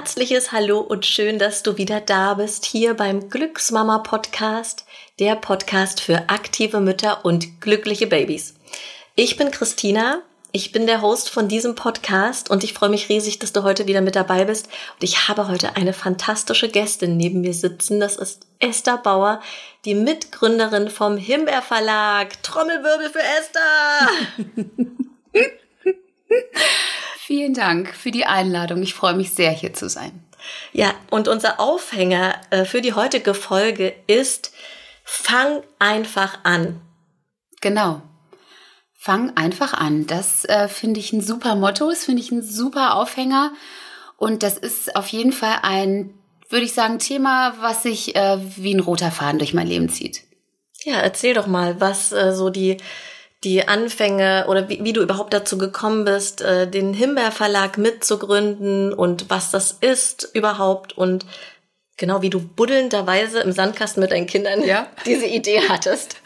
herzliches Hallo und schön, dass du wieder da bist hier beim Glücksmama Podcast, der Podcast für aktive Mütter und glückliche Babys. Ich bin Christina, ich bin der Host von diesem Podcast und ich freue mich riesig, dass du heute wieder mit dabei bist. Und ich habe heute eine fantastische Gästin neben mir sitzen. Das ist Esther Bauer, die Mitgründerin vom Himbeer Verlag. Trommelwirbel für Esther! Vielen Dank für die Einladung. Ich freue mich sehr, hier zu sein. Ja, und unser Aufhänger äh, für die heutige Folge ist, fang einfach an. Genau. Fang einfach an. Das äh, finde ich ein super Motto, das finde ich ein super Aufhänger. Und das ist auf jeden Fall ein, würde ich sagen, Thema, was sich äh, wie ein roter Faden durch mein Leben zieht. Ja, erzähl doch mal, was äh, so die die Anfänge oder wie, wie du überhaupt dazu gekommen bist, äh, den Himbeer Verlag mitzugründen und was das ist überhaupt und genau wie du buddelnderweise im Sandkasten mit deinen Kindern ja. diese Idee hattest.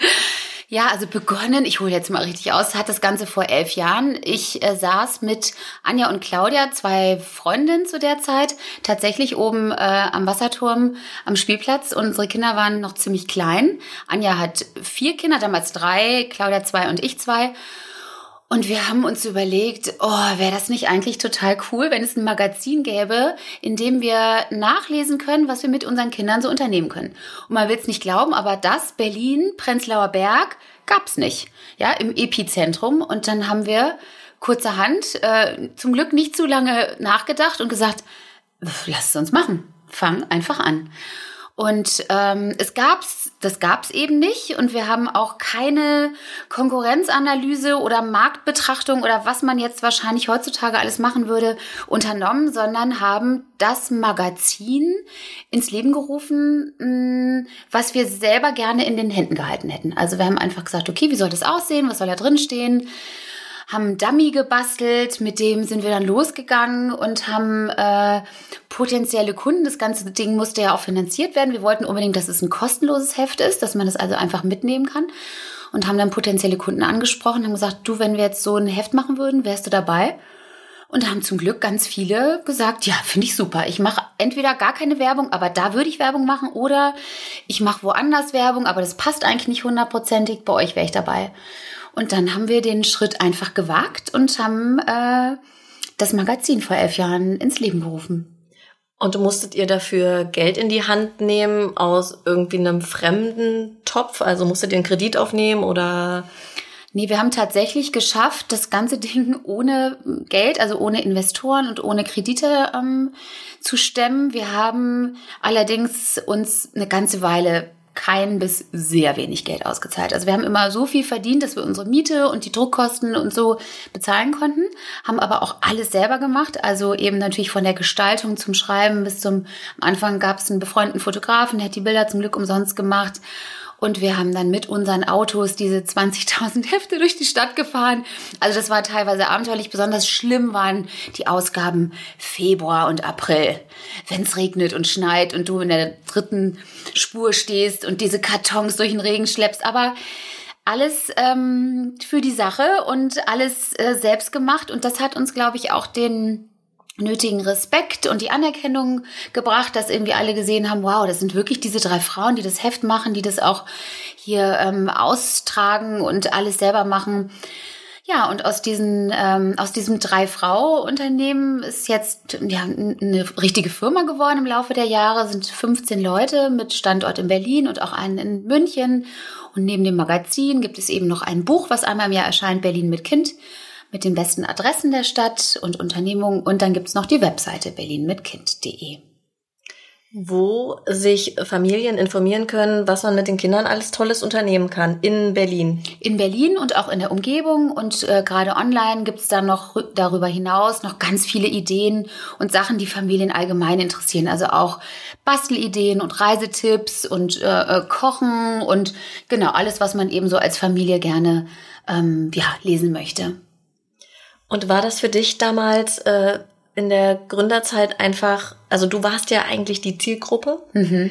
Ja, also begonnen, ich hole jetzt mal richtig aus, hat das Ganze vor elf Jahren. Ich äh, saß mit Anja und Claudia, zwei Freundinnen zu der Zeit, tatsächlich oben äh, am Wasserturm am Spielplatz. Unsere Kinder waren noch ziemlich klein. Anja hat vier Kinder, damals drei, Claudia zwei und ich zwei. Und wir haben uns überlegt, oh, wäre das nicht eigentlich total cool, wenn es ein Magazin gäbe, in dem wir nachlesen können, was wir mit unseren Kindern so unternehmen können. Und man will es nicht glauben, aber das Berlin, Prenzlauer Berg, gab's nicht. Ja, im Epizentrum. Und dann haben wir kurzerhand, äh, zum Glück nicht zu lange nachgedacht und gesagt, lass es uns machen. Fang einfach an. Und ähm, es gab's, das gab's eben nicht. Und wir haben auch keine Konkurrenzanalyse oder Marktbetrachtung oder was man jetzt wahrscheinlich heutzutage alles machen würde, unternommen, sondern haben das Magazin ins Leben gerufen, mm, was wir selber gerne in den Händen gehalten hätten. Also wir haben einfach gesagt, okay, wie soll das aussehen? Was soll da drin stehen? Haben einen Dummy gebastelt, mit dem sind wir dann losgegangen und haben äh, potenzielle Kunden. Das ganze Ding musste ja auch finanziert werden. Wir wollten unbedingt, dass es ein kostenloses Heft ist, dass man das also einfach mitnehmen kann. Und haben dann potenzielle Kunden angesprochen, haben gesagt, du, wenn wir jetzt so ein Heft machen würden, wärst du dabei? Und haben zum Glück ganz viele gesagt, ja, finde ich super. Ich mache entweder gar keine Werbung, aber da würde ich Werbung machen, oder ich mache woanders Werbung, aber das passt eigentlich nicht hundertprozentig. Bei euch wäre ich dabei. Und dann haben wir den Schritt einfach gewagt und haben äh, das Magazin vor elf Jahren ins Leben gerufen. Und musstet ihr dafür Geld in die Hand nehmen aus irgendwie einem fremden Topf? Also musstet ihr einen Kredit aufnehmen oder? Nee, wir haben tatsächlich geschafft, das ganze Ding ohne Geld, also ohne Investoren und ohne Kredite ähm, zu stemmen. Wir haben allerdings uns eine ganze Weile kein bis sehr wenig Geld ausgezahlt. Also wir haben immer so viel verdient, dass wir unsere Miete und die Druckkosten und so bezahlen konnten, haben aber auch alles selber gemacht. Also eben natürlich von der Gestaltung zum Schreiben bis zum am Anfang gab es einen befreundeten Fotografen, der hat die Bilder zum Glück umsonst gemacht. Und wir haben dann mit unseren Autos diese 20.000 Hefte durch die Stadt gefahren. Also das war teilweise abenteuerlich. Besonders schlimm waren die Ausgaben Februar und April. Wenn es regnet und schneit und du in der dritten Spur stehst und diese Kartons durch den Regen schleppst. Aber alles ähm, für die Sache und alles äh, selbst gemacht. Und das hat uns, glaube ich, auch den nötigen Respekt und die Anerkennung gebracht, dass irgendwie alle gesehen haben, wow, das sind wirklich diese drei Frauen, die das Heft machen, die das auch hier ähm, austragen und alles selber machen. Ja, und aus diesen ähm, aus diesem drei Frau Unternehmen ist jetzt ja eine richtige Firma geworden im Laufe der Jahre. Sind 15 Leute mit Standort in Berlin und auch einen in München. Und neben dem Magazin gibt es eben noch ein Buch, was einmal im Jahr erscheint, Berlin mit Kind mit den besten Adressen der Stadt und Unternehmungen. Und dann gibt's noch die Webseite berlinmitkind.de wo sich Familien informieren können, was man mit den Kindern alles Tolles unternehmen kann in Berlin. In Berlin und auch in der Umgebung und äh, gerade online gibt's da noch darüber hinaus noch ganz viele Ideen und Sachen, die Familien allgemein interessieren. Also auch Bastelideen und Reisetipps und äh, äh Kochen und genau alles, was man eben so als Familie gerne ähm, ja, lesen möchte. Und war das für dich damals äh, in der Gründerzeit einfach, also du warst ja eigentlich die Zielgruppe. Mhm.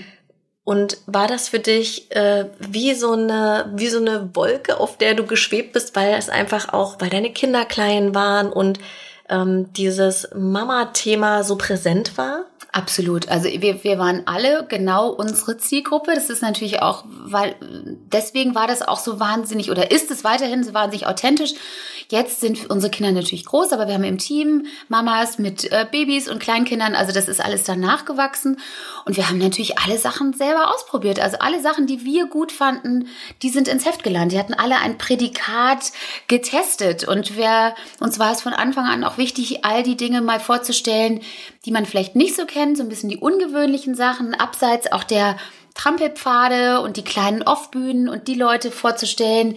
Und war das für dich äh, wie so eine wie so eine Wolke, auf der du geschwebt bist, weil es einfach auch, weil deine Kinder klein waren und ähm, dieses Mama-Thema so präsent war? Absolut. Also wir, wir waren alle genau unsere Zielgruppe. Das ist natürlich auch, weil deswegen war das auch so wahnsinnig oder ist es weiterhin so wahnsinnig authentisch. Jetzt sind unsere Kinder natürlich groß, aber wir haben im Team Mamas mit äh, Babys und Kleinkindern. Also das ist alles danach gewachsen. Und wir haben natürlich alle Sachen selber ausprobiert. Also alle Sachen, die wir gut fanden, die sind ins Heft gelandet. Die hatten alle ein Prädikat getestet. Und wir, uns war es von Anfang an auch wichtig, all die Dinge mal vorzustellen, die man vielleicht nicht so kennt, so ein bisschen die ungewöhnlichen Sachen, abseits auch der Trampelpfade und die kleinen Off-Bühnen und die Leute vorzustellen,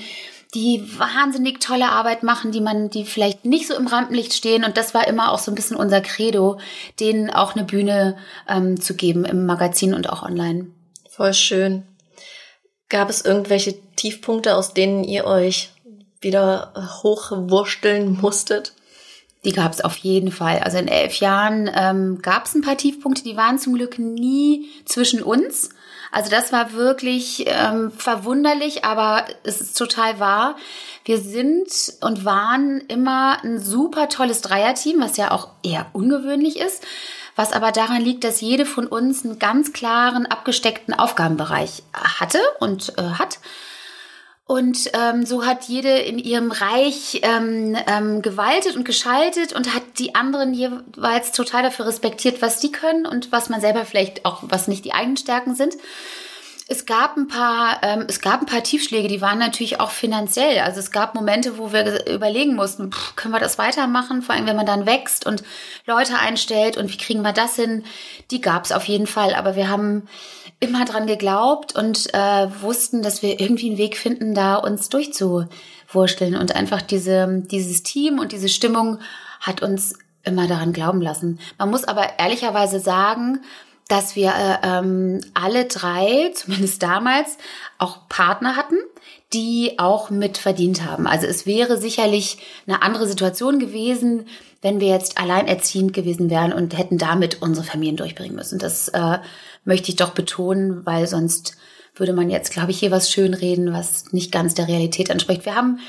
die wahnsinnig tolle Arbeit machen, die man, die vielleicht nicht so im Rampenlicht stehen. Und das war immer auch so ein bisschen unser Credo, denen auch eine Bühne ähm, zu geben im Magazin und auch online. Voll schön. Gab es irgendwelche Tiefpunkte, aus denen ihr euch wieder hochwursteln musstet? Die gab es auf jeden Fall. Also in elf Jahren ähm, gab es ein paar Tiefpunkte, die waren zum Glück nie zwischen uns. Also das war wirklich ähm, verwunderlich, aber es ist total wahr. Wir sind und waren immer ein super tolles Dreierteam, was ja auch eher ungewöhnlich ist, was aber daran liegt, dass jede von uns einen ganz klaren, abgesteckten Aufgabenbereich hatte und äh, hat. Und ähm, so hat jede in ihrem Reich ähm, ähm, gewaltet und geschaltet und hat die anderen jeweils total dafür respektiert, was die können und was man selber vielleicht auch, was nicht die eigenen Stärken sind. Es gab ein paar, ähm, es gab ein paar Tiefschläge, die waren natürlich auch finanziell. Also es gab Momente, wo wir überlegen mussten, pff, können wir das weitermachen? Vor allem, wenn man dann wächst und Leute einstellt und wie kriegen wir das hin? Die gab es auf jeden Fall. Aber wir haben immer dran geglaubt und äh, wussten, dass wir irgendwie einen Weg finden, da uns durchzuwursteln. Und einfach diese, dieses Team und diese Stimmung hat uns immer daran glauben lassen. Man muss aber ehrlicherweise sagen, dass wir äh, ähm, alle drei, zumindest damals, auch Partner hatten, die auch mit verdient haben. Also es wäre sicherlich eine andere Situation gewesen, wenn wir jetzt alleinerziehend gewesen wären und hätten damit unsere Familien durchbringen müssen. Das äh, möchte ich doch betonen, weil sonst würde man jetzt, glaube ich, hier was schönreden, was nicht ganz der Realität entspricht. Wir haben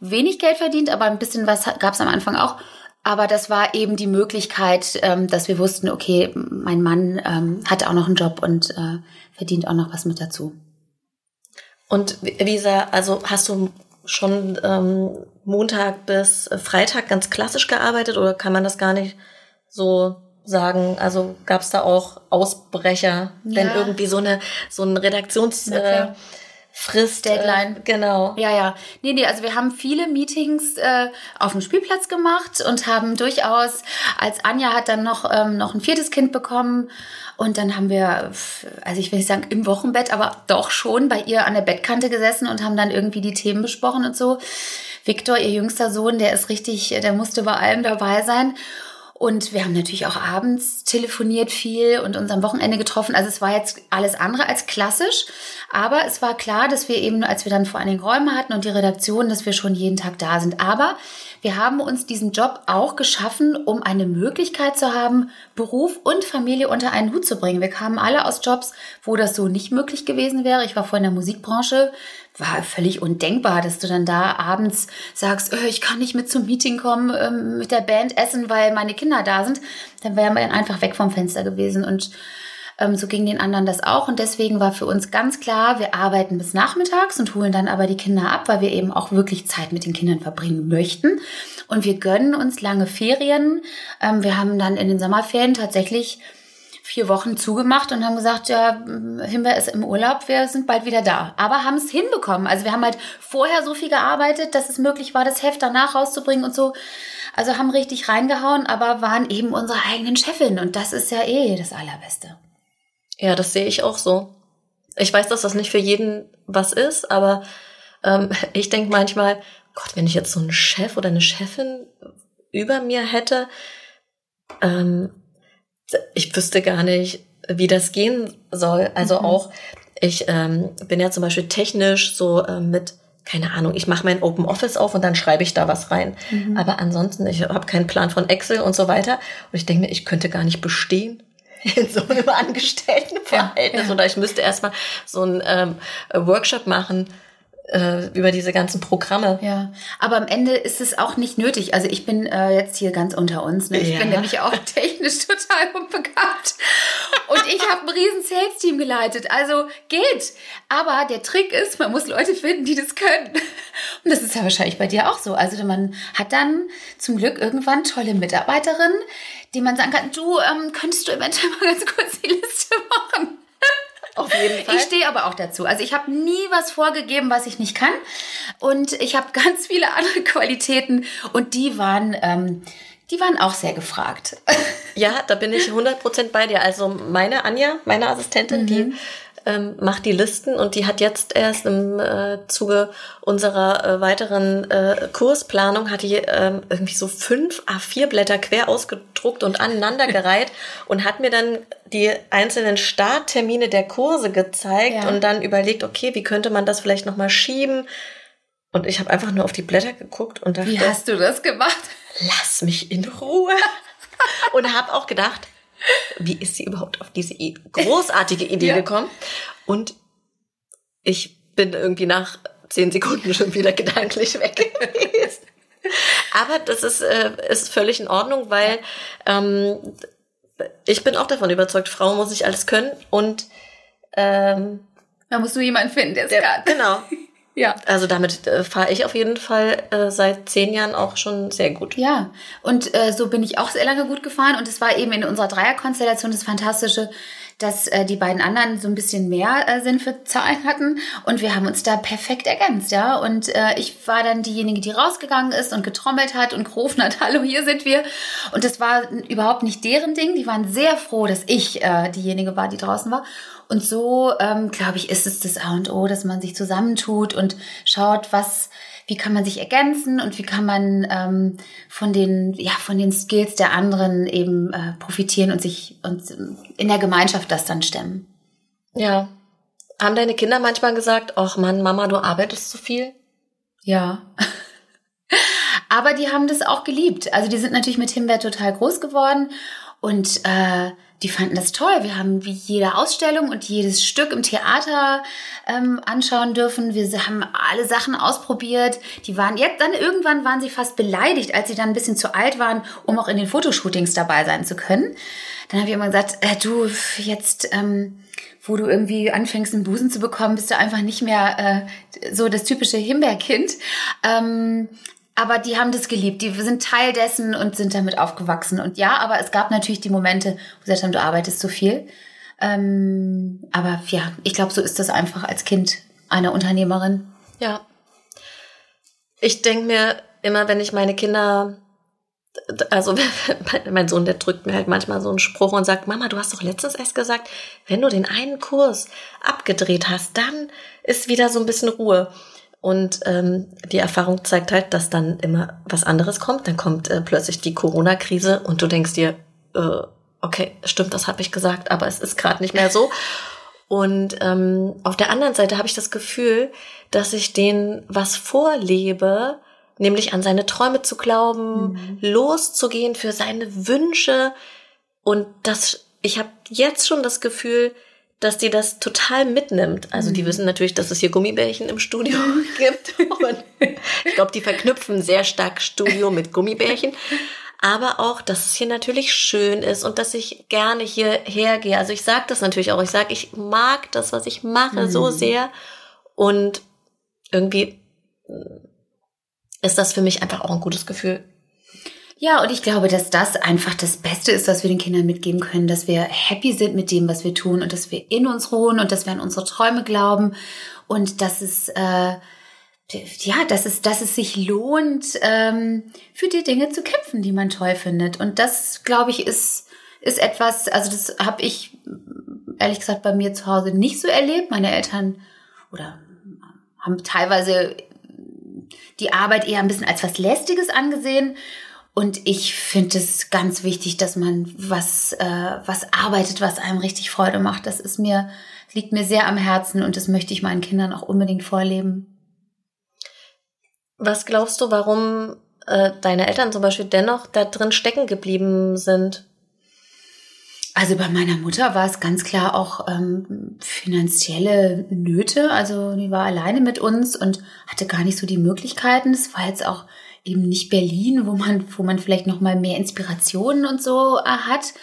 wenig Geld verdient, aber ein bisschen was gab es am Anfang auch. Aber das war eben die Möglichkeit, ähm, dass wir wussten, okay, mein Mann ähm, hat auch noch einen Job und äh, verdient auch noch was mit dazu. Und Lisa, also hast du schon ähm, Montag bis Freitag ganz klassisch gearbeitet oder kann man das gar nicht so sagen? Also gab es da auch Ausbrecher, ja. wenn irgendwie so eine so ein Redaktions äh, Frist, äh, Deadline. Äh, genau. Ja, ja. Nee, nee, also wir haben viele Meetings äh, auf dem Spielplatz gemacht und haben durchaus, als Anja hat dann noch, ähm, noch ein viertes Kind bekommen und dann haben wir, also ich will nicht sagen im Wochenbett, aber doch schon bei ihr an der Bettkante gesessen und haben dann irgendwie die Themen besprochen und so. Viktor, ihr jüngster Sohn, der ist richtig, der musste bei allem dabei sein. Und wir haben natürlich auch abends telefoniert viel und uns am Wochenende getroffen. Also es war jetzt alles andere als klassisch. Aber es war klar, dass wir eben, als wir dann vor allen Dingen Räume hatten und die Redaktion, dass wir schon jeden Tag da sind. Aber wir haben uns diesen Job auch geschaffen, um eine Möglichkeit zu haben, Beruf und Familie unter einen Hut zu bringen. Wir kamen alle aus Jobs, wo das so nicht möglich gewesen wäre. Ich war vorher in der Musikbranche, war völlig undenkbar, dass du dann da abends sagst, oh, ich kann nicht mit zum Meeting kommen, ähm, mit der Band essen, weil meine Kinder da sind. Dann wären wir einfach weg vom Fenster gewesen und so ging den anderen das auch. Und deswegen war für uns ganz klar, wir arbeiten bis nachmittags und holen dann aber die Kinder ab, weil wir eben auch wirklich Zeit mit den Kindern verbringen möchten. Und wir gönnen uns lange Ferien. Ähm, wir haben dann in den Sommerferien tatsächlich vier Wochen zugemacht und haben gesagt, ja, Himbeer ist im Urlaub, wir sind bald wieder da. Aber haben es hinbekommen. Also wir haben halt vorher so viel gearbeitet, dass es möglich war, das Heft danach rauszubringen und so. Also haben richtig reingehauen, aber waren eben unsere eigenen Chefin und das ist ja eh das Allerbeste. Ja, das sehe ich auch so. Ich weiß, dass das nicht für jeden was ist, aber ähm, ich denke manchmal, Gott, wenn ich jetzt so einen Chef oder eine Chefin über mir hätte, ähm, ich wüsste gar nicht, wie das gehen soll. Also mhm. auch, ich ähm, bin ja zum Beispiel technisch so äh, mit, keine Ahnung, ich mache mein Open Office auf und dann schreibe ich da was rein. Mhm. Aber ansonsten, ich habe keinen Plan von Excel und so weiter. Und ich denke mir, ich könnte gar nicht bestehen in so einem Angestelltenverhältnis. Ja, ja. Oder ich müsste erstmal so einen ähm, Workshop machen, über diese ganzen Programme. Ja, aber am Ende ist es auch nicht nötig. Also ich bin äh, jetzt hier ganz unter uns. Ne? Ich ja. bin nämlich auch technisch total unbegabt. Und ich habe ein riesen Sales-Team geleitet. Also geht. Aber der Trick ist, man muss Leute finden, die das können. Und das ist ja wahrscheinlich bei dir auch so. Also man hat dann zum Glück irgendwann tolle Mitarbeiterinnen, die man sagen kann, du, ähm, könntest du eventuell mal ganz kurz die Liste machen? Auf jeden Fall. Ich stehe aber auch dazu. Also ich habe nie was vorgegeben, was ich nicht kann. Und ich habe ganz viele andere Qualitäten und die waren, ähm, die waren auch sehr gefragt. Ja, da bin ich 100% bei dir. Also meine Anja, meine Assistentin, mhm. die ähm, macht die Listen und die hat jetzt erst im äh, Zuge unserer äh, weiteren äh, Kursplanung hat die ähm, irgendwie so fünf A4 Blätter quer ausgedruckt und aneinandergereiht und hat mir dann die einzelnen Starttermine der Kurse gezeigt ja. und dann überlegt, okay, wie könnte man das vielleicht nochmal schieben? Und ich habe einfach nur auf die Blätter geguckt und dachte, wie hast du das gemacht? Lass mich in Ruhe. und habe auch gedacht, wie ist sie überhaupt auf diese großartige Idee ja. gekommen? Und ich bin irgendwie nach zehn Sekunden schon wieder gedanklich weg gewesen. Aber das ist, äh, ist völlig in Ordnung, weil ähm, ich bin auch davon überzeugt, Frau muss ich alles können und ähm, da musst du jemanden finden, der es kann. Genau. Ja. Also damit äh, fahre ich auf jeden Fall äh, seit zehn Jahren auch schon sehr gut. Ja, und äh, so bin ich auch sehr lange gut gefahren. Und es war eben in unserer Dreierkonstellation das Fantastische, dass äh, die beiden anderen so ein bisschen mehr äh, Sinn für Zahlen hatten. Und wir haben uns da perfekt ergänzt, ja. Und äh, ich war dann diejenige, die rausgegangen ist und getrommelt hat und gerufen hat, hallo, hier sind wir. Und das war überhaupt nicht deren Ding. Die waren sehr froh, dass ich äh, diejenige war, die draußen war. Und so, ähm, glaube ich, ist es das A und O, dass man sich zusammentut und schaut, was, wie kann man sich ergänzen und wie kann man ähm, von den, ja, von den Skills der anderen eben äh, profitieren und sich und in der Gemeinschaft das dann stemmen. Ja. Haben deine Kinder manchmal gesagt, ach Mann, Mama, du arbeitest zu viel? Ja. Aber die haben das auch geliebt. Also die sind natürlich mit Himbeer total groß geworden und äh, die fanden das toll. Wir haben wie jede Ausstellung und jedes Stück im Theater ähm, anschauen dürfen. Wir haben alle Sachen ausprobiert. Die waren jetzt, dann irgendwann waren sie fast beleidigt, als sie dann ein bisschen zu alt waren, um auch in den Fotoshootings dabei sein zu können. Dann habe ich immer gesagt, äh, du, jetzt, ähm, wo du irgendwie anfängst, einen Busen zu bekommen, bist du einfach nicht mehr äh, so das typische Himbeerkind. Ähm, aber die haben das geliebt. Die sind Teil dessen und sind damit aufgewachsen. Und ja, aber es gab natürlich die Momente, wo sie gesagt haben, du arbeitest zu viel. Ähm, aber ja, ich glaube, so ist das einfach als Kind einer Unternehmerin. Ja. Ich denke mir immer, wenn ich meine Kinder, also mein Sohn, der drückt mir halt manchmal so einen Spruch und sagt, Mama, du hast doch letztens erst gesagt, wenn du den einen Kurs abgedreht hast, dann ist wieder so ein bisschen Ruhe. Und ähm, die Erfahrung zeigt halt, dass dann immer was anderes kommt. Dann kommt äh, plötzlich die Corona-Krise und du denkst dir, äh, okay, stimmt, das habe ich gesagt, aber es ist gerade nicht mehr so. Und ähm, auf der anderen Seite habe ich das Gefühl, dass ich denen was vorlebe, nämlich an seine Träume zu glauben, mhm. loszugehen für seine Wünsche. Und das, ich habe jetzt schon das Gefühl, dass die das total mitnimmt. Also die mhm. wissen natürlich, dass es hier Gummibärchen im Studio gibt. Und ich glaube, die verknüpfen sehr stark Studio mit Gummibärchen. Aber auch, dass es hier natürlich schön ist und dass ich gerne hierher gehe. Also ich sage das natürlich auch. Ich sage, ich mag das, was ich mache, mhm. so sehr. Und irgendwie ist das für mich einfach auch ein gutes Gefühl. Ja, und ich glaube, dass das einfach das Beste ist, was wir den Kindern mitgeben können, dass wir happy sind mit dem, was wir tun und dass wir in uns ruhen und dass wir an unsere Träume glauben und dass es äh, ja, dass es, dass es sich lohnt, ähm, für die Dinge zu kämpfen, die man toll findet. Und das, glaube ich, ist ist etwas, also das habe ich ehrlich gesagt bei mir zu Hause nicht so erlebt. Meine Eltern oder haben teilweise die Arbeit eher ein bisschen als was Lästiges angesehen. Und ich finde es ganz wichtig, dass man was, äh, was arbeitet, was einem richtig Freude macht. Das ist mir, liegt mir sehr am Herzen und das möchte ich meinen Kindern auch unbedingt vorleben. Was glaubst du, warum äh, deine Eltern zum Beispiel dennoch da drin stecken geblieben sind? Also bei meiner Mutter war es ganz klar auch ähm, finanzielle Nöte. Also die war alleine mit uns und hatte gar nicht so die Möglichkeiten. Es war jetzt auch eben nicht Berlin, wo man, wo man vielleicht noch mal mehr Inspirationen und so äh, hat.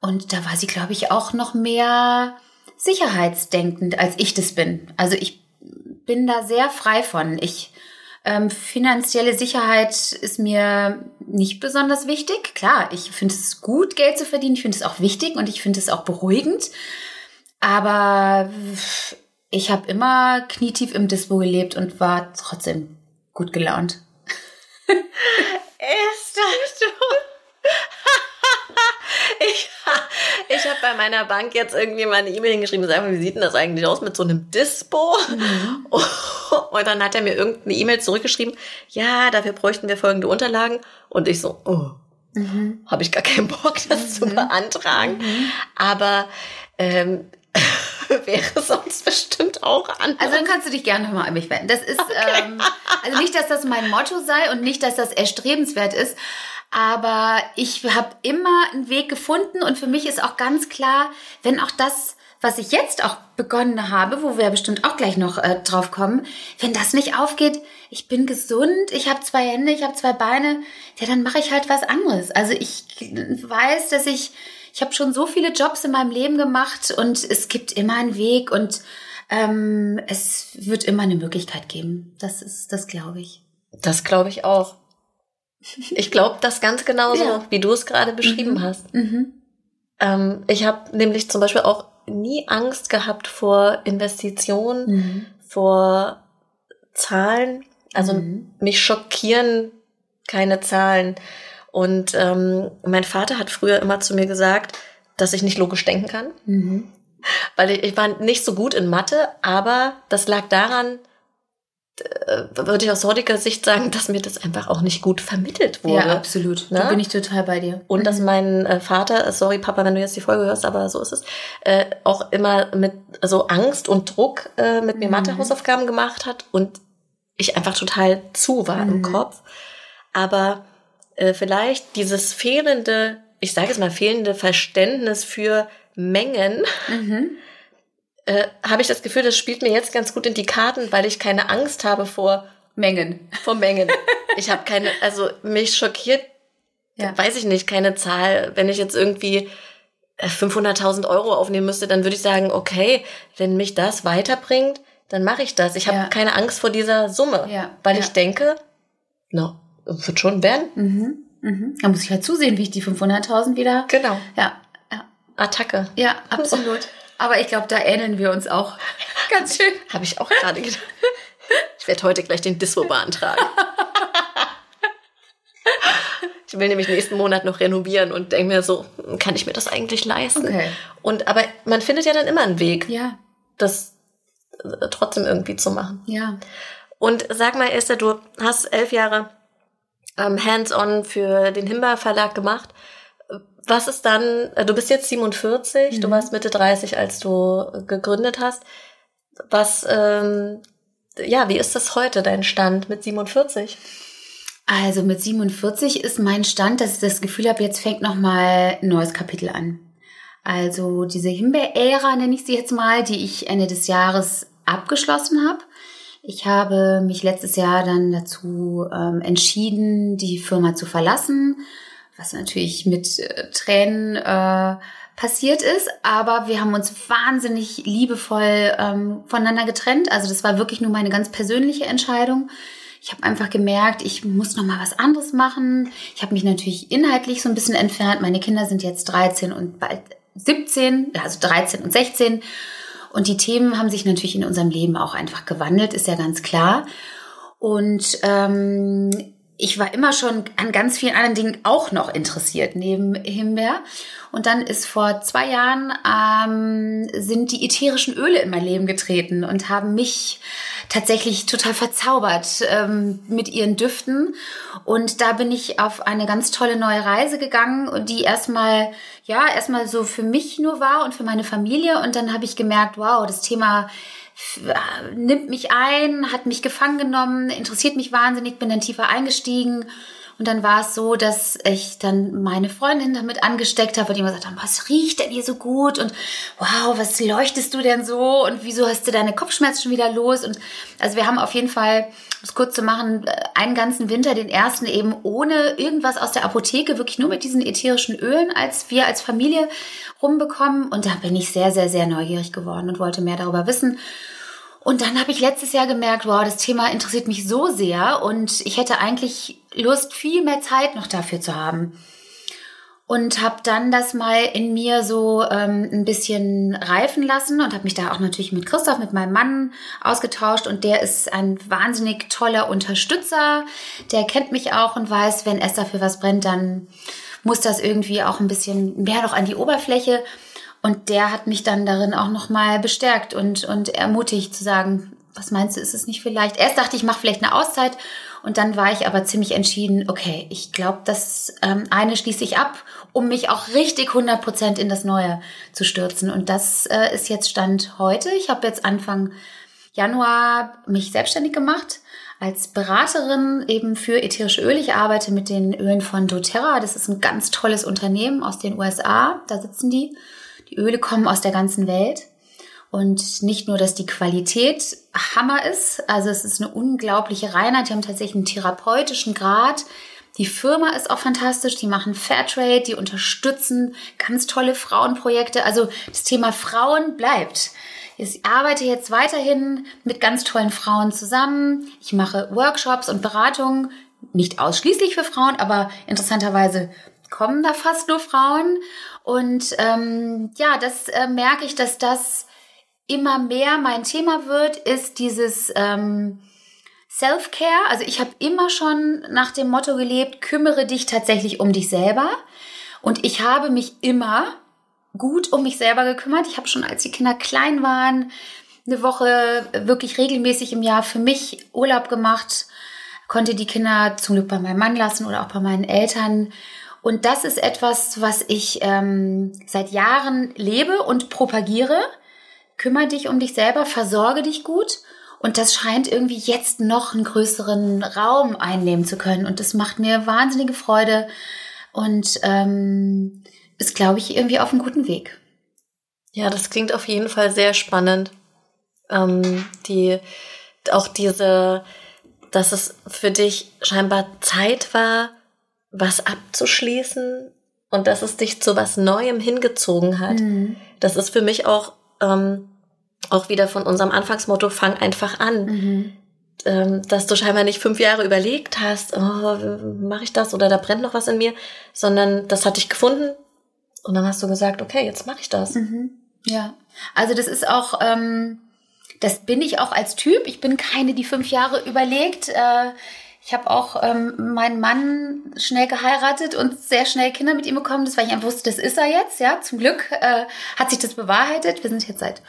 Und da war sie, glaube ich, auch noch mehr sicherheitsdenkend, als ich das bin. Also ich bin da sehr frei von. Ich ähm, finanzielle Sicherheit ist mir nicht besonders wichtig. Klar, ich finde es gut, Geld zu verdienen. Ich finde es auch wichtig und ich finde es auch beruhigend. Aber ich habe immer knietief im Dispo gelebt und war trotzdem gut gelaunt. Esther, du. ich ich habe bei meiner Bank jetzt irgendwie mal eine E-Mail hingeschrieben und gesagt, wie sieht denn das eigentlich aus mit so einem Dispo? Mhm. Und dann hat er mir irgendeine E-Mail zurückgeschrieben, ja, dafür bräuchten wir folgende Unterlagen. Und ich so, oh, mhm. habe ich gar keinen Bock, das mhm. zu beantragen. Mhm. Aber ähm, wäre sonst bestimmt auch anders. Also dann kannst du dich gerne nochmal an mich wenden. Das ist, okay. ähm, also nicht, dass das mein Motto sei und nicht, dass das erstrebenswert ist, aber ich habe immer einen Weg gefunden und für mich ist auch ganz klar, wenn auch das, was ich jetzt auch begonnen habe, wo wir bestimmt auch gleich noch äh, drauf kommen, wenn das nicht aufgeht, ich bin gesund, ich habe zwei Hände, ich habe zwei Beine, ja, dann mache ich halt was anderes. Also ich weiß, dass ich, ich habe schon so viele Jobs in meinem Leben gemacht und es gibt immer einen Weg und ähm, es wird immer eine Möglichkeit geben. Das ist, das glaube ich. Das glaube ich auch. Ich glaube das ganz genauso, ja. wie du es gerade beschrieben mhm. hast. Mhm. Ähm, ich habe nämlich zum Beispiel auch nie Angst gehabt vor Investitionen, mhm. vor Zahlen. Also mhm. mich schockieren keine Zahlen. Und ähm, mein Vater hat früher immer zu mir gesagt, dass ich nicht logisch denken kann. Mhm. Weil ich, ich war nicht so gut in Mathe, aber das lag daran, äh, würde ich aus heutiger Sicht sagen, dass mir das einfach auch nicht gut vermittelt wurde. Ja, absolut. Ne? Da bin ich total bei dir. Und mhm. dass mein äh, Vater, äh, sorry Papa, wenn du jetzt die Folge hörst, aber so ist es, äh, auch immer mit so Angst und Druck äh, mit mir mhm. Mathehausaufgaben gemacht hat und ich einfach total zu war mhm. im Kopf. Aber äh, vielleicht dieses fehlende, ich sage es mal, fehlende Verständnis für Mengen, mhm äh, habe ich das Gefühl, das spielt mir jetzt ganz gut in die Karten, weil ich keine Angst habe vor Mengen. Vor Mengen. ich habe keine, also mich schockiert, ja. weiß ich nicht, keine Zahl. Wenn ich jetzt irgendwie 500.000 äh, Euro aufnehmen müsste, dann würde ich sagen, okay, wenn mich das weiterbringt, dann mache ich das. Ich habe ja. keine Angst vor dieser Summe, ja. weil ich denke, no, wird schon werden. Mhm. Mhm. Da muss ich halt zusehen, wie ich die 500.000 wieder. Genau. Ja. ja. Attacke. Ja, absolut. Aber ich glaube, da ähneln wir uns auch ganz schön. Habe ich auch gerade gedacht. Ich werde heute gleich den Dispo beantragen. Ich will nämlich nächsten Monat noch renovieren und denke mir so, kann ich mir das eigentlich leisten? Okay. Und aber man findet ja dann immer einen Weg, ja. das äh, trotzdem irgendwie zu machen. Ja. Und sag mal, Esther, du hast elf Jahre ähm, Hands-on für den Himba Verlag gemacht was ist dann, äh, du bist jetzt 47, mhm. du warst Mitte 30, als du gegründet hast. Was, ähm, ja, wie ist das heute, dein Stand mit 47? Also mit 47 ist mein Stand, dass ich das Gefühl habe, jetzt fängt nochmal ein neues Kapitel an. Also diese Himbeer-Ära nenne ich sie jetzt mal, die ich Ende des Jahres abgeschlossen habe. Ich habe mich letztes Jahr dann dazu ähm, entschieden, die Firma zu verlassen was natürlich mit äh, Tränen äh, passiert ist, aber wir haben uns wahnsinnig liebevoll ähm, voneinander getrennt. Also das war wirklich nur meine ganz persönliche Entscheidung. Ich habe einfach gemerkt, ich muss noch mal was anderes machen. Ich habe mich natürlich inhaltlich so ein bisschen entfernt. Meine Kinder sind jetzt 13 und bald 17, also 13 und 16. Und die Themen haben sich natürlich in unserem Leben auch einfach gewandelt, ist ja ganz klar. Und ähm, ich war immer schon an ganz vielen anderen Dingen auch noch interessiert neben Himbeer. Und dann ist vor zwei Jahren ähm, sind die ätherischen Öle in mein Leben getreten und haben mich tatsächlich total verzaubert ähm, mit ihren Düften. Und da bin ich auf eine ganz tolle neue Reise gegangen und die erstmal, ja, erstmal so für mich nur war und für meine Familie. Und dann habe ich gemerkt, wow, das Thema nimmt mich ein, hat mich gefangen genommen, interessiert mich wahnsinnig, bin dann tiefer eingestiegen Und dann war es so, dass ich dann meine Freundin damit angesteckt habe und die immer gesagt haben, was riecht denn hier so gut? Und wow, was leuchtest du denn so? Und wieso hast du deine Kopfschmerzen schon wieder los? Und also wir haben auf jeden Fall, um es kurz zu machen, einen ganzen Winter, den ersten eben ohne irgendwas aus der Apotheke, wirklich nur mit diesen ätherischen Ölen, als wir als Familie rumbekommen. Und da bin ich sehr, sehr, sehr neugierig geworden und wollte mehr darüber wissen. Und dann habe ich letztes Jahr gemerkt, wow, das Thema interessiert mich so sehr und ich hätte eigentlich Lust, viel mehr Zeit noch dafür zu haben. Und habe dann das mal in mir so ähm, ein bisschen reifen lassen und habe mich da auch natürlich mit Christoph, mit meinem Mann ausgetauscht. Und der ist ein wahnsinnig toller Unterstützer. Der kennt mich auch und weiß, wenn Esther für was brennt, dann muss das irgendwie auch ein bisschen mehr noch an die Oberfläche. Und der hat mich dann darin auch nochmal bestärkt und, und ermutigt zu sagen, was meinst du, ist es nicht vielleicht? Erst dachte ich, ich mache vielleicht eine Auszeit und dann war ich aber ziemlich entschieden, okay, ich glaube, das ähm, eine schließe ich ab, um mich auch richtig 100% in das Neue zu stürzen. Und das äh, ist jetzt Stand heute. Ich habe jetzt Anfang Januar mich selbstständig gemacht als Beraterin eben für ätherische Öle. Ich arbeite mit den Ölen von doTERRA. Das ist ein ganz tolles Unternehmen aus den USA. Da sitzen die. Die Öle kommen aus der ganzen Welt. Und nicht nur, dass die Qualität Hammer ist, also es ist eine unglaubliche Reinheit, die haben tatsächlich einen therapeutischen Grad. Die Firma ist auch fantastisch, die machen Fairtrade, die unterstützen ganz tolle Frauenprojekte. Also das Thema Frauen bleibt. Ich arbeite jetzt weiterhin mit ganz tollen Frauen zusammen. Ich mache Workshops und Beratungen, nicht ausschließlich für Frauen, aber interessanterweise kommen da fast nur Frauen. Und ähm, ja, das äh, merke ich, dass das immer mehr mein Thema wird, ist dieses ähm, Self-Care. Also ich habe immer schon nach dem Motto gelebt, kümmere dich tatsächlich um dich selber. Und ich habe mich immer gut um mich selber gekümmert. Ich habe schon, als die Kinder klein waren, eine Woche wirklich regelmäßig im Jahr für mich Urlaub gemacht, konnte die Kinder zum Glück bei meinem Mann lassen oder auch bei meinen Eltern und das ist etwas, was ich ähm, seit Jahren lebe und propagiere. Kümmer dich um dich selber, versorge dich gut. Und das scheint irgendwie jetzt noch einen größeren Raum einnehmen zu können. Und das macht mir wahnsinnige Freude und ähm, ist, glaube ich, irgendwie auf einem guten Weg. Ja, das klingt auf jeden Fall sehr spannend. Ähm, die, auch diese, dass es für dich scheinbar Zeit war, was abzuschließen und dass es dich zu was Neuem hingezogen hat. Mhm. Das ist für mich auch, ähm, auch wieder von unserem Anfangsmotto, fang einfach an. Mhm. Ähm, dass du scheinbar nicht fünf Jahre überlegt hast, oh, mache ich das oder da brennt noch was in mir, sondern das hat dich gefunden und dann hast du gesagt, okay, jetzt mache ich das. Mhm. Ja, also das ist auch, ähm, das bin ich auch als Typ. Ich bin keine, die fünf Jahre überlegt. Äh, ich habe auch ähm, meinen Mann schnell geheiratet und sehr schnell Kinder mit ihm bekommen. Das, weil ich einfach wusste, das ist er jetzt. Ja, zum Glück äh, hat sich das bewahrheitet. Wir sind jetzt seit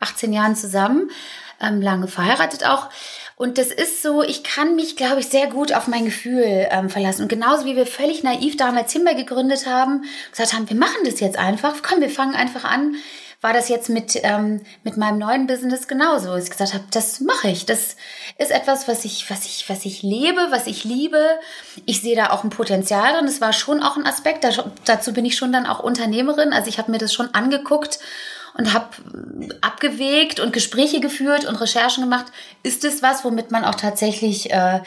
18 Jahren zusammen, ähm, lange verheiratet auch. Und das ist so, ich kann mich, glaube ich, sehr gut auf mein Gefühl ähm, verlassen. Und genauso wie wir völlig naiv damals Timber gegründet haben, gesagt haben, wir machen das jetzt einfach. Komm, wir fangen einfach an war das jetzt mit, ähm, mit meinem neuen Business genauso. Ich gesagt habe, das mache ich. Das ist etwas, was ich, was ich, was ich lebe, was ich liebe. Ich sehe da auch ein Potenzial drin. Das war schon auch ein Aspekt. Da, dazu bin ich schon dann auch Unternehmerin. Also ich habe mir das schon angeguckt und habe abgewegt und Gespräche geführt und Recherchen gemacht. Ist es was, womit man auch tatsächlich äh,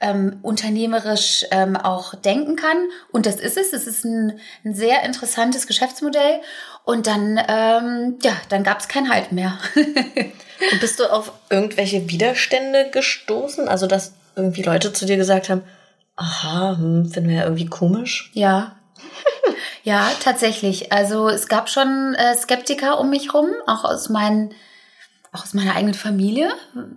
ähm, unternehmerisch ähm, auch denken kann? Und das ist es. Es ist ein, ein sehr interessantes Geschäftsmodell. Und dann, ähm, ja, dann gab es kein Halt mehr. und bist du auf irgendwelche Widerstände gestoßen? Also, dass irgendwie Leute zu dir gesagt haben, aha, hm, finden wir ja irgendwie komisch? Ja, ja, tatsächlich. Also es gab schon äh, Skeptiker um mich rum, auch aus meinen, auch aus meiner eigenen Familie.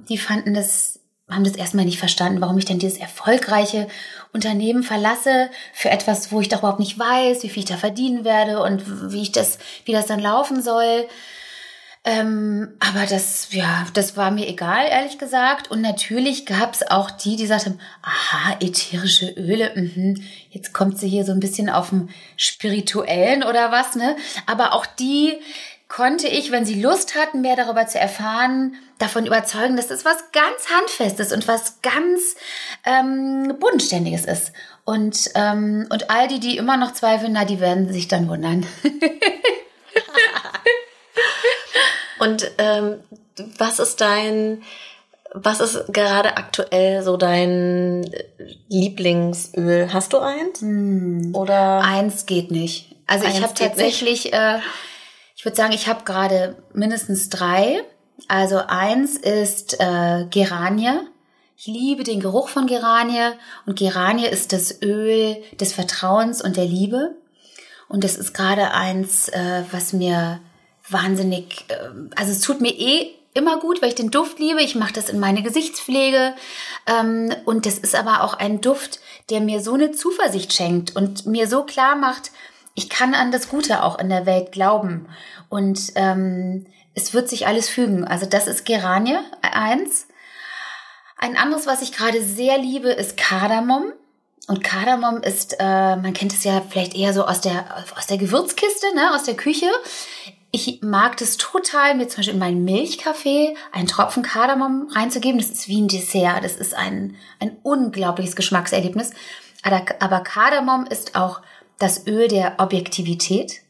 Die fanden das, haben das erstmal nicht verstanden, warum ich denn dieses erfolgreiche Unternehmen verlasse für etwas, wo ich doch überhaupt nicht weiß, wie viel ich da verdienen werde und wie ich das, wie das dann laufen soll. Ähm, aber das, ja, das war mir egal, ehrlich gesagt. Und natürlich gab es auch die, die sagten, aha, ätherische Öle, mh, jetzt kommt sie hier so ein bisschen auf dem spirituellen oder was, ne? Aber auch die konnte ich, wenn sie Lust hatten, mehr darüber zu erfahren, davon überzeugen, dass das was ganz Handfestes und was ganz ähm, Bodenständiges ist. Und, ähm, und all die, die immer noch zweifeln, na, die werden sich dann wundern. und ähm, was ist dein, was ist gerade aktuell so dein Lieblingsöl? Hast du eins? Hm. Oder eins geht nicht. Also ich habe tatsächlich, äh, ich würde sagen, ich habe gerade mindestens drei. Also eins ist äh, Geranie. Ich liebe den Geruch von Geranie und Geranie ist das Öl des Vertrauens und der Liebe. Und das ist gerade eins, äh, was mir wahnsinnig, äh, also es tut mir eh immer gut, weil ich den Duft liebe. Ich mache das in meine Gesichtspflege. Ähm, und das ist aber auch ein Duft, der mir so eine Zuversicht schenkt und mir so klar macht, ich kann an das Gute auch in der Welt glauben. Und ähm, es wird sich alles fügen. Also das ist Geranie eins. Ein anderes, was ich gerade sehr liebe, ist Kardamom. Und Kardamom ist, äh, man kennt es ja vielleicht eher so aus der, aus der Gewürzkiste, ne, aus der Küche. Ich mag das total, mir zum Beispiel in meinen Milchkaffee einen Tropfen Kardamom reinzugeben. Das ist wie ein Dessert. Das ist ein, ein unglaubliches Geschmackserlebnis. Aber Kardamom ist auch das Öl der Objektivität.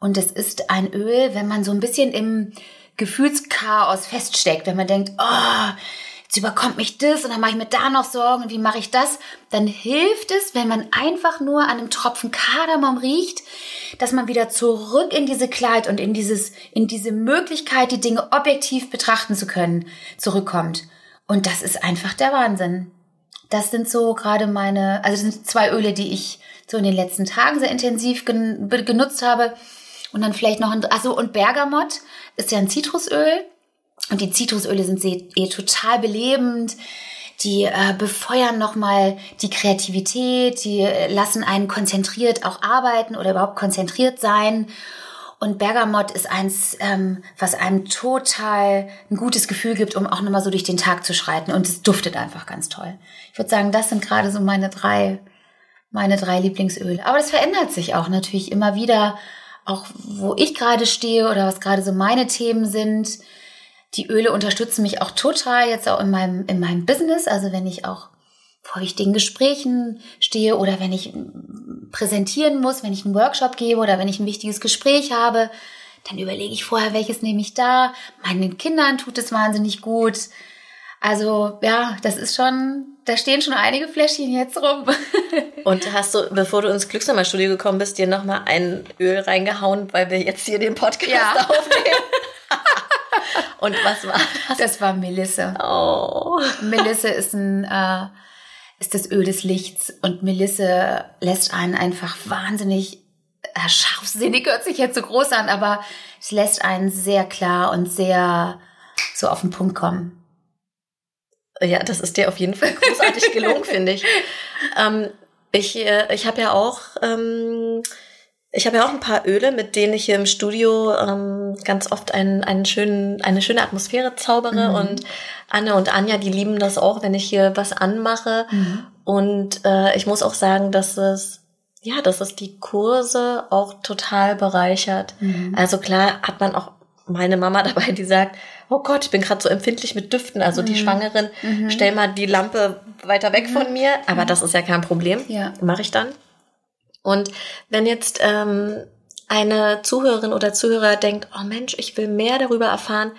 Und es ist ein Öl, wenn man so ein bisschen im Gefühlschaos feststeckt, wenn man denkt, oh, jetzt überkommt mich das und dann mache ich mir da noch Sorgen und wie mache ich das, dann hilft es, wenn man einfach nur an einem Tropfen Kardamom riecht, dass man wieder zurück in diese Klarheit und in dieses, in diese Möglichkeit, die Dinge objektiv betrachten zu können, zurückkommt. Und das ist einfach der Wahnsinn. Das sind so gerade meine, also das sind zwei Öle, die ich so in den letzten Tagen sehr intensiv gen genutzt habe. Und dann vielleicht noch ein, also und Bergamot ist ja ein Zitrusöl. Und die Zitrusöle sind eh total belebend. Die äh, befeuern nochmal die Kreativität, die äh, lassen einen konzentriert auch arbeiten oder überhaupt konzentriert sein. Und Bergamot ist eins, ähm, was einem total ein gutes Gefühl gibt, um auch nochmal so durch den Tag zu schreiten. Und es duftet einfach ganz toll. Ich würde sagen, das sind gerade so meine drei, meine drei Lieblingsöle. Aber das verändert sich auch natürlich immer wieder, auch wo ich gerade stehe oder was gerade so meine Themen sind die Öle unterstützen mich auch total jetzt auch in meinem, in meinem Business. Also wenn ich auch vor wichtigen Gesprächen stehe oder wenn ich präsentieren muss, wenn ich einen Workshop gebe oder wenn ich ein wichtiges Gespräch habe, dann überlege ich vorher, welches nehme ich da. Meinen Kindern tut es wahnsinnig gut. Also ja, das ist schon, da stehen schon einige Fläschchen jetzt rum. Und hast du, bevor du ins Glücksnummerstudio gekommen bist, dir nochmal ein Öl reingehauen, weil wir jetzt hier den Podcast ja. aufnehmen? Und was war das? Das war Melisse. Oh. Melisse ist ein äh, ist das Öl des Lichts und Melisse lässt einen einfach wahnsinnig äh, scharfsinnig hört sich jetzt so groß an, aber es lässt einen sehr klar und sehr so auf den Punkt kommen. Ja, das ist dir auf jeden Fall großartig gelungen, finde ich. Ähm, ich äh, ich habe ja auch ähm, ich habe ja auch ein paar Öle, mit denen ich hier im Studio ähm, ganz oft einen, einen schönen, eine schöne Atmosphäre zaubere. Mhm. Und Anne und Anja, die lieben das auch, wenn ich hier was anmache. Mhm. Und äh, ich muss auch sagen, dass es ja, dass es die Kurse auch total bereichert. Mhm. Also klar hat man auch meine Mama dabei, die sagt, oh Gott, ich bin gerade so empfindlich mit Düften. Also die mhm. Schwangeren, mhm. stell mal die Lampe weiter weg mhm. von mir. Aber das ist ja kein Problem. Ja. Mache ich dann. Und wenn jetzt ähm, eine Zuhörerin oder Zuhörer denkt, oh Mensch, ich will mehr darüber erfahren,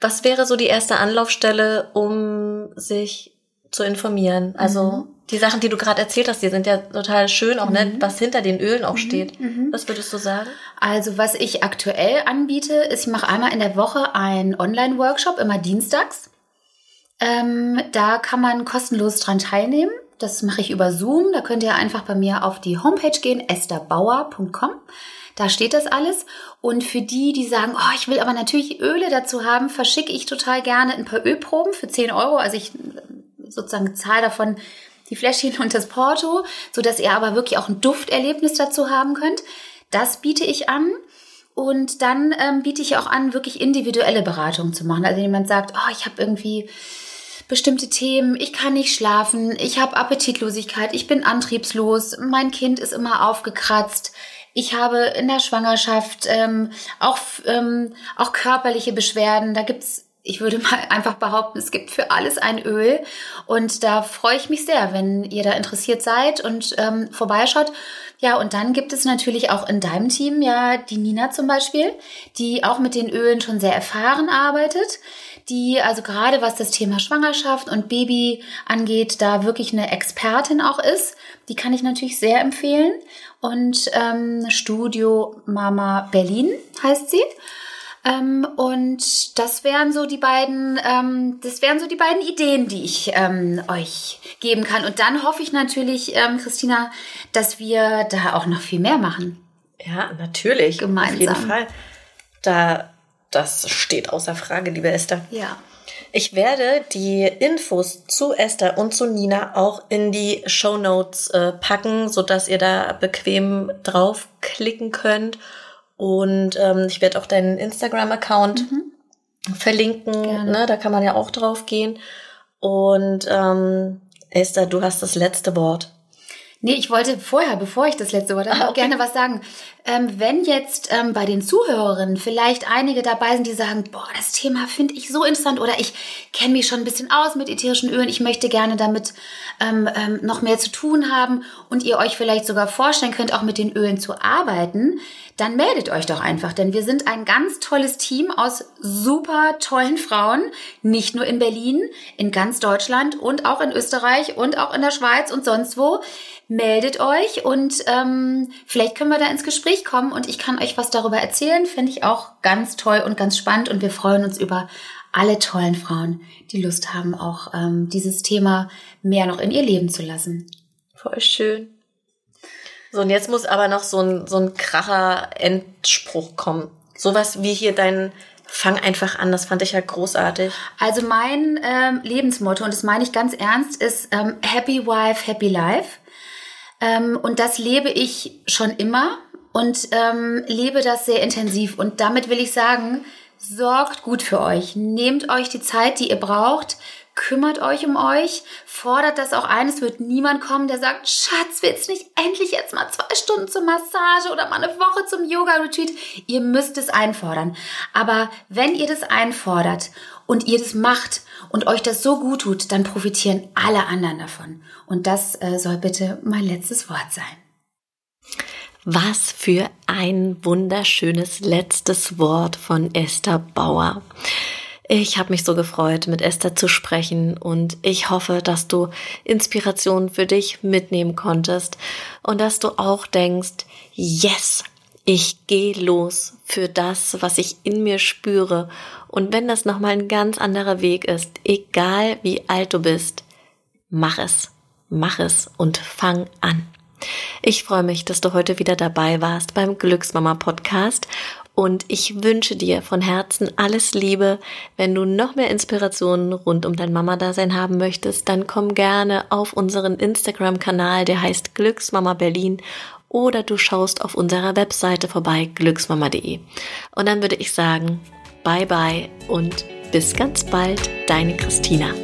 was wäre so die erste Anlaufstelle, um sich zu informieren? Also mhm. die Sachen, die du gerade erzählt hast, die sind ja total schön, auch ne, mhm. ne, was hinter den Ölen auch mhm. steht. Mhm. Was würdest du sagen? Also was ich aktuell anbiete, ist, ich mache einmal in der Woche einen Online-Workshop, immer dienstags. Ähm, da kann man kostenlos dran teilnehmen. Das mache ich über Zoom. Da könnt ihr einfach bei mir auf die Homepage gehen, esterbauer.com. Da steht das alles. Und für die, die sagen, oh, ich will aber natürlich Öle dazu haben, verschicke ich total gerne ein paar Ölproben für 10 Euro. Also ich sozusagen zahle davon die Fläschchen und das Porto, so dass ihr aber wirklich auch ein Dufterlebnis dazu haben könnt. Das biete ich an. Und dann ähm, biete ich auch an, wirklich individuelle Beratungen zu machen. Also jemand sagt, oh, ich habe irgendwie bestimmte Themen, ich kann nicht schlafen, ich habe Appetitlosigkeit, ich bin antriebslos, mein Kind ist immer aufgekratzt, ich habe in der Schwangerschaft ähm, auch, ähm, auch körperliche Beschwerden, da gibt's ich würde mal einfach behaupten, es gibt für alles ein Öl. Und da freue ich mich sehr, wenn ihr da interessiert seid und ähm, vorbeischaut. Ja, und dann gibt es natürlich auch in deinem Team ja die Nina zum Beispiel, die auch mit den Ölen schon sehr erfahren arbeitet, die also gerade was das Thema Schwangerschaft und Baby angeht, da wirklich eine Expertin auch ist. Die kann ich natürlich sehr empfehlen. Und ähm, Studio Mama Berlin heißt sie. Ähm, und das wären so die beiden, ähm, das wären so die beiden Ideen, die ich ähm, euch geben kann. Und dann hoffe ich natürlich, ähm, Christina, dass wir da auch noch viel mehr machen. Ja, natürlich. Gemeinsam. Auf jeden Fall. Da, das steht außer Frage, liebe Esther. Ja. Ich werde die Infos zu Esther und zu Nina auch in die Show Notes äh, packen, sodass ihr da bequem draufklicken könnt. Und ähm, ich werde auch deinen Instagram-Account mhm. verlinken. Ne? Da kann man ja auch drauf gehen. Und ähm, Esther, du hast das letzte Wort. Nee, ich wollte vorher, bevor ich das letzte Wort habe, ah, okay. gerne was sagen. Ähm, wenn jetzt ähm, bei den Zuhörerinnen vielleicht einige dabei sind, die sagen, boah, das Thema finde ich so interessant oder ich kenne mich schon ein bisschen aus mit ätherischen Ölen, ich möchte gerne damit ähm, ähm, noch mehr zu tun haben und ihr euch vielleicht sogar vorstellen könnt, auch mit den Ölen zu arbeiten, dann meldet euch doch einfach, denn wir sind ein ganz tolles Team aus super tollen Frauen, nicht nur in Berlin, in ganz Deutschland und auch in Österreich und auch in der Schweiz und sonst wo meldet euch und ähm, vielleicht können wir da ins Gespräch kommen und ich kann euch was darüber erzählen. Finde ich auch ganz toll und ganz spannend und wir freuen uns über alle tollen Frauen, die Lust haben, auch ähm, dieses Thema mehr noch in ihr Leben zu lassen. Voll schön. So, und jetzt muss aber noch so ein, so ein kracher Endspruch kommen. Sowas wie hier dein Fang einfach an, das fand ich ja großartig. Also mein ähm, Lebensmotto, und das meine ich ganz ernst, ist ähm, Happy Wife, Happy Life. Ähm, und das lebe ich schon immer und ähm, lebe das sehr intensiv. Und damit will ich sagen, sorgt gut für euch. Nehmt euch die Zeit, die ihr braucht. Kümmert euch um euch, fordert das auch ein. Es wird niemand kommen, der sagt, Schatz, willst du nicht endlich jetzt mal zwei Stunden zur Massage oder mal eine Woche zum Yoga-Retreat? Ihr müsst es einfordern. Aber wenn ihr das einfordert und ihr das macht und euch das so gut tut, dann profitieren alle anderen davon. Und das äh, soll bitte mein letztes Wort sein. Was für ein wunderschönes letztes Wort von Esther Bauer. Ich habe mich so gefreut, mit Esther zu sprechen und ich hoffe, dass du Inspiration für dich mitnehmen konntest und dass du auch denkst, yes, ich gehe los für das, was ich in mir spüre. Und wenn das nochmal ein ganz anderer Weg ist, egal wie alt du bist, mach es, mach es und fang an. Ich freue mich, dass du heute wieder dabei warst beim Glücksmama Podcast und ich wünsche dir von Herzen alles Liebe. Wenn du noch mehr Inspirationen rund um dein Mama-Dasein haben möchtest, dann komm gerne auf unseren Instagram-Kanal, der heißt Glücksmama Berlin oder du schaust auf unserer Webseite vorbei, glücksmama.de. Und dann würde ich sagen, bye bye und bis ganz bald, deine Christina.